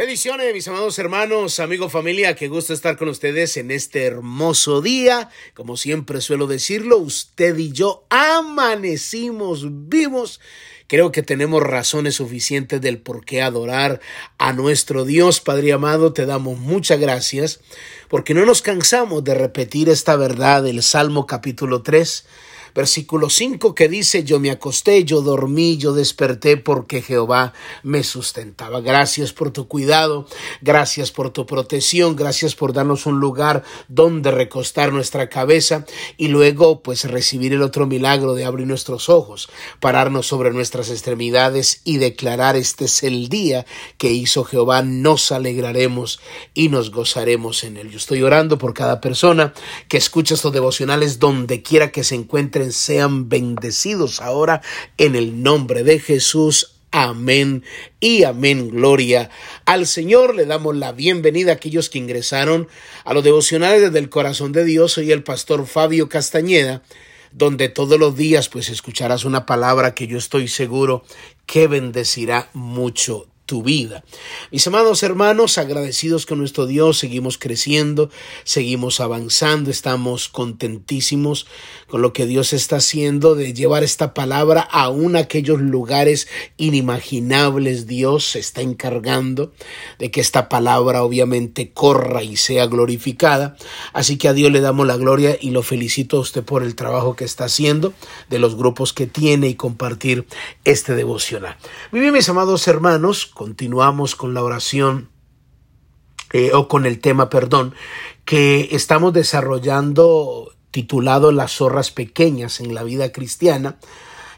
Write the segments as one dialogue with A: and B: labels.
A: Bendiciones, mis amados hermanos, amigos, familia, qué gusto estar con ustedes en este hermoso día. Como siempre suelo decirlo, usted y yo amanecimos vivos. Creo que tenemos razones suficientes del por qué adorar a nuestro Dios, Padre amado. Te damos muchas gracias porque no nos cansamos de repetir esta verdad del Salmo capítulo 3 versículo 5 que dice, yo me acosté, yo dormí, yo desperté porque Jehová me sustentaba. Gracias por tu cuidado, gracias por tu protección, gracias por darnos un lugar donde recostar nuestra cabeza y luego pues recibir el otro milagro de abrir nuestros ojos, pararnos sobre nuestras extremidades y declarar este es el día que hizo Jehová, nos alegraremos y nos gozaremos en él. Yo estoy orando por cada persona que escucha estos devocionales donde quiera que se encuentre sean bendecidos ahora en el nombre de Jesús. Amén y amén. Gloria al Señor. Le damos la bienvenida a aquellos que ingresaron a los devocionales desde el corazón de Dios. Soy el pastor Fabio Castañeda donde todos los días pues escucharás una palabra que yo estoy seguro que bendecirá mucho tu vida. Mis amados hermanos, agradecidos con nuestro Dios, seguimos creciendo, seguimos avanzando, estamos contentísimos con lo que Dios está haciendo de llevar esta palabra aún a aquellos lugares inimaginables. Dios se está encargando de que esta palabra obviamente corra y sea glorificada. Así que a Dios le damos la gloria y lo felicito a usted por el trabajo que está haciendo, de los grupos que tiene y compartir este devocional. Muy bien, mis amados hermanos, continuamos con la oración eh, o con el tema, perdón, que estamos desarrollando titulado Las zorras pequeñas en la vida cristiana.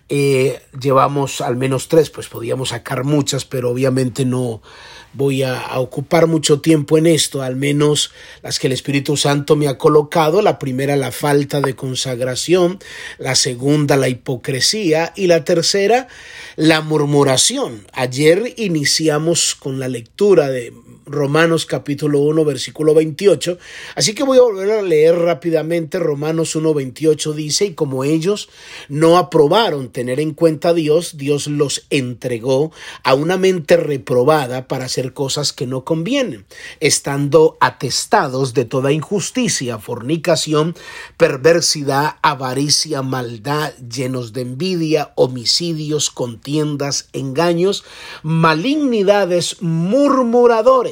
A: Eh, llevamos al menos tres, pues podíamos sacar muchas, pero obviamente no, voy a, ocupar mucho tiempo en esto, al menos las que el Espíritu Santo me ha colocado. La primera, la falta de consagración, la segunda, la hipocresía y la tercera, la murmuración. Ayer iniciamos con la lectura de Romanos capítulo 1 versículo 28, así que voy a volver a leer rápidamente Romanos 1 28 dice, y como ellos no aprobaron tener en cuenta a Dios, Dios los entregó a una mente reprobada para hacer cosas que no convienen, estando atestados de toda injusticia, fornicación, perversidad, avaricia, maldad, llenos de envidia, homicidios, contiendas, engaños, malignidades, murmuradores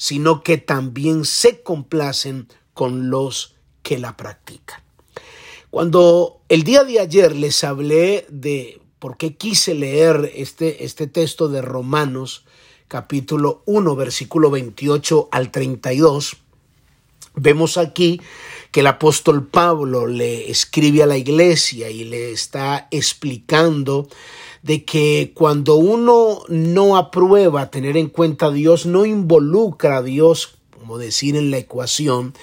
A: sino que también se complacen con los que la practican. Cuando el día de ayer les hablé de por qué quise leer este, este texto de Romanos capítulo 1 versículo 28 al 32, vemos aquí que el apóstol Pablo le escribe a la iglesia y le está explicando de que cuando uno no aprueba tener en cuenta a Dios, no involucra a Dios decir en la ecuación,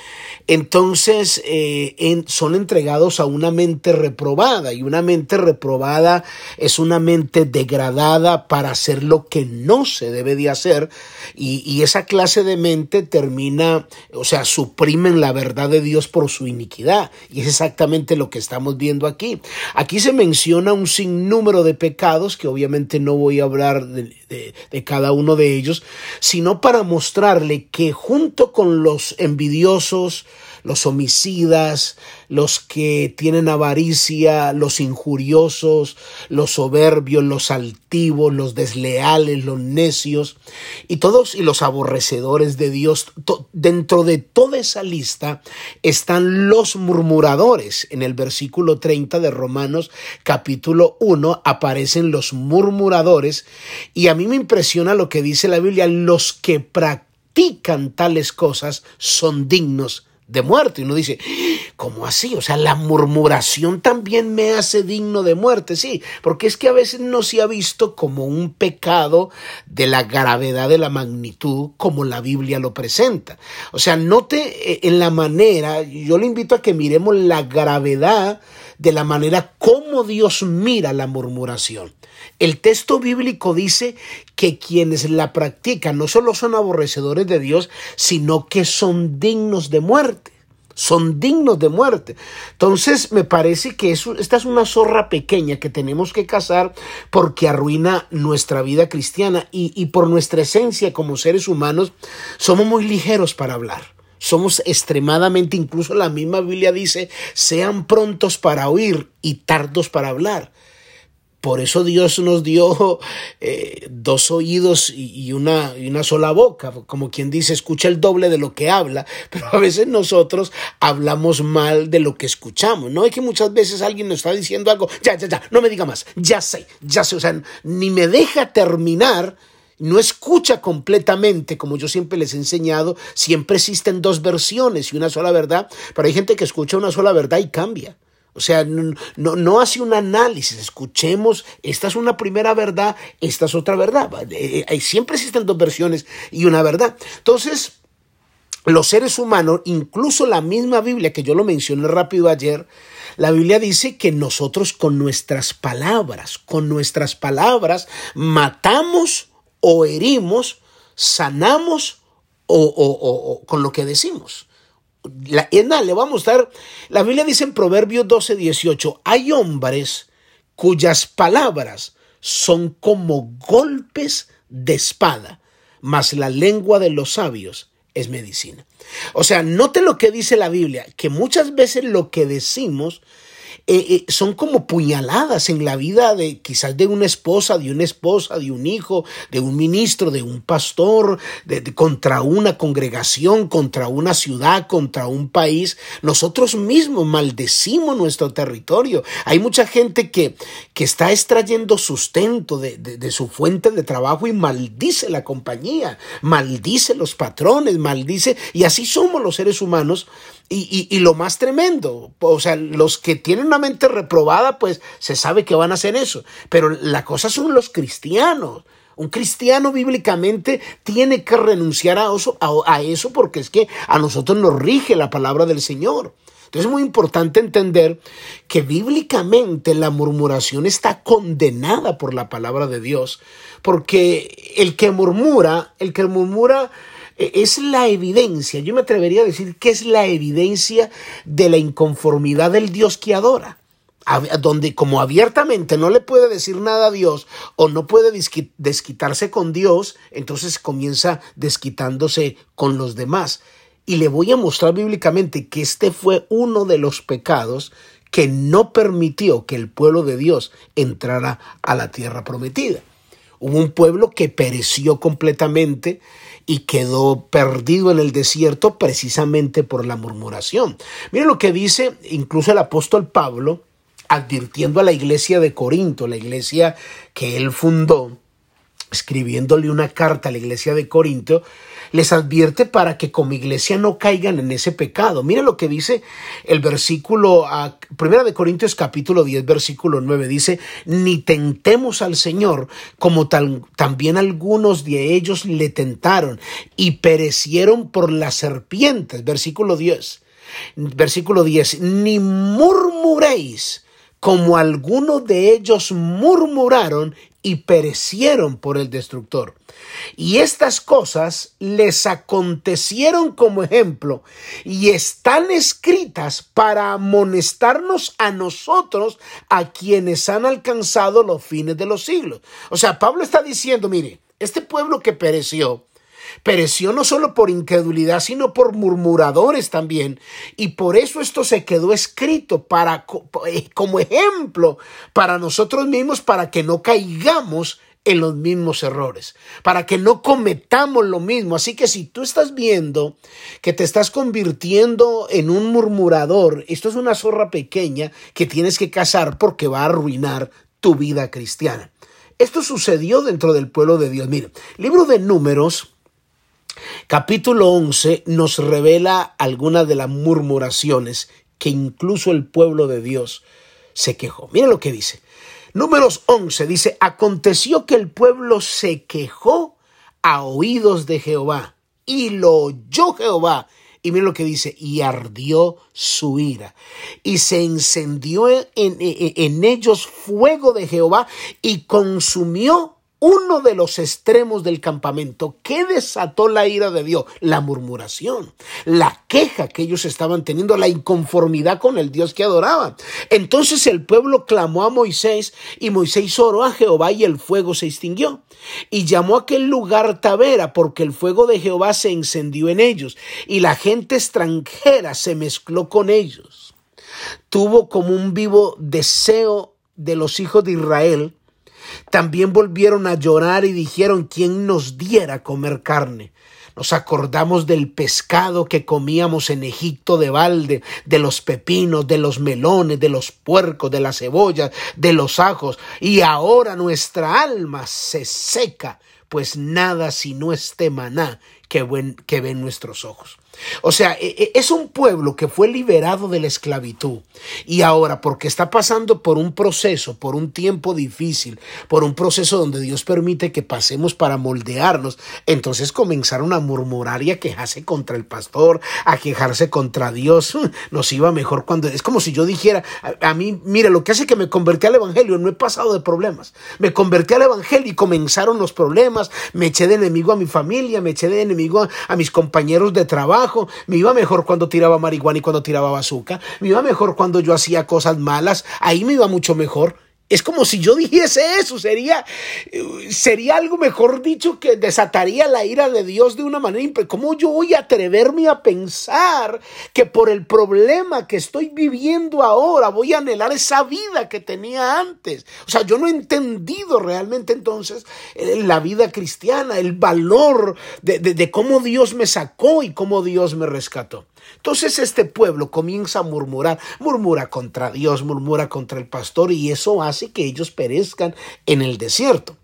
A: entonces eh, son entregados a una mente reprobada y una mente reprobada es una mente degradada para hacer lo que no se debe de hacer y, y esa clase de mente termina, o sea, suprimen la verdad de Dios por su iniquidad y es exactamente lo que estamos viendo aquí. Aquí se menciona un sinnúmero de pecados que obviamente no voy a hablar de, de cada uno de ellos, sino para mostrarle que junto con los envidiosos, los homicidas, los que tienen avaricia, los injuriosos, los soberbios, los altivos, los desleales, los necios y todos y los aborrecedores de Dios. Dentro de toda esa lista están los murmuradores. En el versículo 30 de Romanos capítulo 1 aparecen los murmuradores y a mí me impresiona lo que dice la Biblia, los que practican tales cosas son dignos de muerte. Y uno dice, ¿cómo así? O sea, la murmuración también me hace digno de muerte, sí, porque es que a veces no se ha visto como un pecado de la gravedad de la magnitud como la Biblia lo presenta. O sea, note eh, en la manera, yo le invito a que miremos la gravedad de la manera como Dios mira la murmuración. El texto bíblico dice que quienes la practican no solo son aborrecedores de Dios, sino que son dignos de muerte son dignos de muerte. Entonces me parece que esta es una zorra pequeña que tenemos que cazar porque arruina nuestra vida cristiana y, y por nuestra esencia como seres humanos somos muy ligeros para hablar. Somos extremadamente, incluso la misma Biblia dice, sean prontos para oír y tardos para hablar. Por eso Dios nos dio eh, dos oídos y una, y una sola boca, como quien dice, escucha el doble de lo que habla, pero a veces nosotros hablamos mal de lo que escuchamos, ¿no? Es que muchas veces alguien nos está diciendo algo, ya, ya, ya, no me diga más, ya sé, ya sé, o sea, ni me deja terminar no escucha completamente, como yo siempre les he enseñado, siempre existen dos versiones y una sola verdad, pero hay gente que escucha una sola verdad y cambia. O sea, no, no, hace un análisis, escuchemos, esta es una primera verdad, esta es otra verdad. Eh, eh, siempre existen dos versiones y una verdad. Entonces, los seres humanos, incluso la misma Biblia, que yo lo mencioné rápido ayer, la Biblia dice que nosotros con nuestras palabras, con nuestras palabras, matamos o herimos, sanamos o, o con lo que decimos. La, le va a mostrar, la Biblia dice en Proverbios 12, 18, hay hombres cuyas palabras son como golpes de espada, mas la lengua de los sabios es medicina. O sea, note lo que dice la Biblia, que muchas veces lo que decimos eh, eh, son como puñaladas en la vida de quizás de una esposa, de una esposa, de un hijo, de un ministro, de un pastor, contra una congregación, contra una ciudad, contra un país. Nosotros mismos maldecimos nuestro territorio. Hay mucha gente que, que está extrayendo sustento de, de su fuente de trabajo y maldice la compañía, maldice los patrones, maldice, y así somos los seres humanos y, y, lo más tremendo, o sea, los que tienen una mente reprobada, pues se sabe que van a hacer eso. Pero la cosa son los cristianos. Un cristiano bíblicamente tiene que renunciar a eso, a, eso porque es que a nosotros nos rige la palabra del Señor. Entonces es muy importante entender que bíblicamente la murmuración está condenada por la palabra de Dios, porque el que murmura, el que murmura es la evidencia, yo me atrevería a decir que es la evidencia de la inconformidad del Dios que adora donde como abiertamente no le puede decir nada a Dios o no puede desquitarse con Dios, entonces comienza desquitándose con los demás. Y le voy a mostrar bíblicamente que este fue uno de los pecados que no permitió que el pueblo de Dios entrara a la tierra prometida. Hubo un pueblo que pereció completamente y quedó perdido en el desierto precisamente por la murmuración. Miren lo que dice incluso el apóstol Pablo advirtiendo a la iglesia de Corinto, la iglesia que él fundó, escribiéndole una carta a la iglesia de Corinto, les advierte para que como iglesia no caigan en ese pecado. Mira lo que dice el versículo, primera de Corintios capítulo 10, versículo 9, dice, ni tentemos al Señor como también algunos de ellos le tentaron y perecieron por las serpientes. Versículo 10. Versículo 10, ni murmuréis como algunos de ellos murmuraron y perecieron por el destructor. Y estas cosas les acontecieron como ejemplo y están escritas para amonestarnos a nosotros, a quienes han alcanzado los fines de los siglos. O sea, Pablo está diciendo, mire, este pueblo que pereció, Pereció no solo por incredulidad, sino por murmuradores también. Y por eso esto se quedó escrito para, eh, como ejemplo para nosotros mismos, para que no caigamos en los mismos errores, para que no cometamos lo mismo. Así que si tú estás viendo que te estás convirtiendo en un murmurador, esto es una zorra pequeña que tienes que cazar porque va a arruinar tu vida cristiana. Esto sucedió dentro del pueblo de Dios. Mire, libro de números, Capítulo 11 nos revela algunas de las murmuraciones que incluso el pueblo de Dios se quejó. Miren lo que dice. Números 11 dice, aconteció que el pueblo se quejó a oídos de Jehová y lo oyó Jehová. Y miren lo que dice, y ardió su ira. Y se encendió en, ellos fuego de Jehová y consumió uno de los extremos del campamento. ¿Qué desató la ira de Dios? La murmuración, la queja que ellos estaban teniendo, la inconformidad con el Dios que adoraban. Entonces el pueblo clamó a Moisés y Moisés oró a Jehová y el fuego se extinguió. Y llamó a aquel lugar Tavera porque el fuego de Jehová se encendió en ellos y la gente extranjera se mezcló con ellos. Tuvo como un vivo deseo de los hijos de Israel también volvieron a llorar y dijeron, ¿quién nos diera comer carne? Nos acordamos del pescado que comíamos en Egipto de balde, de los pepinos, de los melones, de los puercos, de las cebollas, de los ajos, y ahora nuestra alma se seca, pues nada sino este maná que, que ven nuestros ojos. O sea, e, e, es un pueblo que fue liberado de la esclavitud y ahora porque está pasando por un proceso, por un tiempo difícil, por un proceso donde Dios permite que pasemos para moldearnos, entonces comenzaron a murmurar y a quejarse contra el pastor, a quejarse contra Dios. Nos iba mejor cuando es como si yo dijera, a, a mí, mire, lo que hace que me convertí al evangelio, no he pasado de problemas. Me convertí al evangelio y comenzaron los problemas, me eché de enemigo a mi familia, me eché de enemigo a mis compañeros de trabajo, me iba mejor cuando tiraba marihuana y cuando tiraba bazooka, me iba mejor cuando yo hacía cosas malas, ahí me iba mucho mejor. Es como si yo dijese eso, sería, sería algo mejor dicho que desataría la ira de Dios de una manera. ¿Cómo yo voy a atreverme a pensar que por el problema que estoy viviendo ahora voy a anhelar esa vida que tenía antes? O sea, yo no he entendido realmente entonces eh, la vida cristiana, el valor de, de cómo Dios me sacó y cómo Dios me rescató. Entonces este pueblo comienza a murmurar, murmura contra Dios, murmura contra el pastor y eso hace que ellos perezcan en el desierto.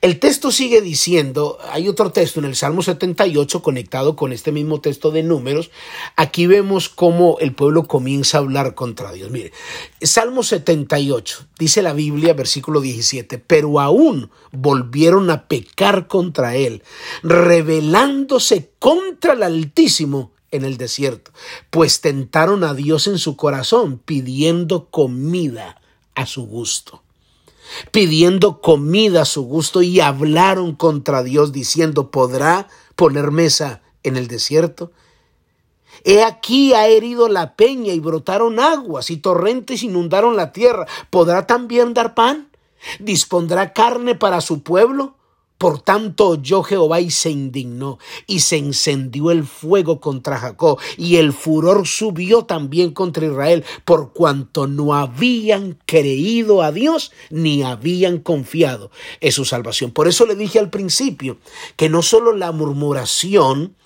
A: El texto sigue diciendo, hay otro texto en el Salmo 78 conectado con este mismo texto de números, aquí vemos cómo el pueblo comienza a hablar contra Dios. Mire, Salmo 78, dice la Biblia, versículo 17, pero aún volvieron a pecar contra él, rebelándose contra el Altísimo en el desierto, pues tentaron a Dios en su corazón pidiendo comida a su gusto. Pidiendo comida a su gusto y hablaron contra Dios diciendo, ¿podrá poner mesa en el desierto? He aquí ha herido la peña y brotaron aguas y torrentes inundaron la tierra. ¿Podrá también dar pan? ¿Dispondrá carne para su pueblo? Por tanto oyó Jehová y se indignó, y se encendió el fuego contra Jacob, y el furor subió también contra Israel, por cuanto no habían creído a Dios ni habían confiado en su salvación. Por eso le dije al principio que no solo la murmuración,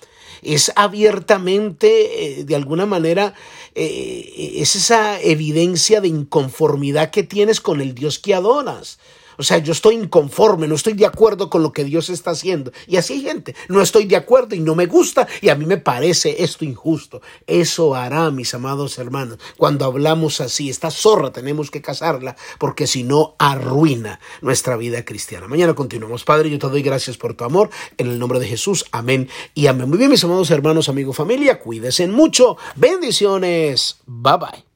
A: es abiertamente, eh, de alguna manera, eh, es esa evidencia de inconformidad que tienes con el Dios que adoras. O sea, yo estoy inconforme, no estoy de acuerdo con lo que Dios está haciendo. Y así hay gente, no estoy de acuerdo y no me gusta y a mí me parece esto injusto. Eso hará, mis amados hermanos, cuando hablamos así. Esta zorra tenemos que casarla porque si no arruina nuestra vida cristiana. Mañana continuamos. Padre, yo te doy gracias por tu amor. En el nombre de Jesús. Amén y amén. Muy bien, mis amados hermanos, amigos, familia. Cuídense mucho. Bendiciones. Bye bye.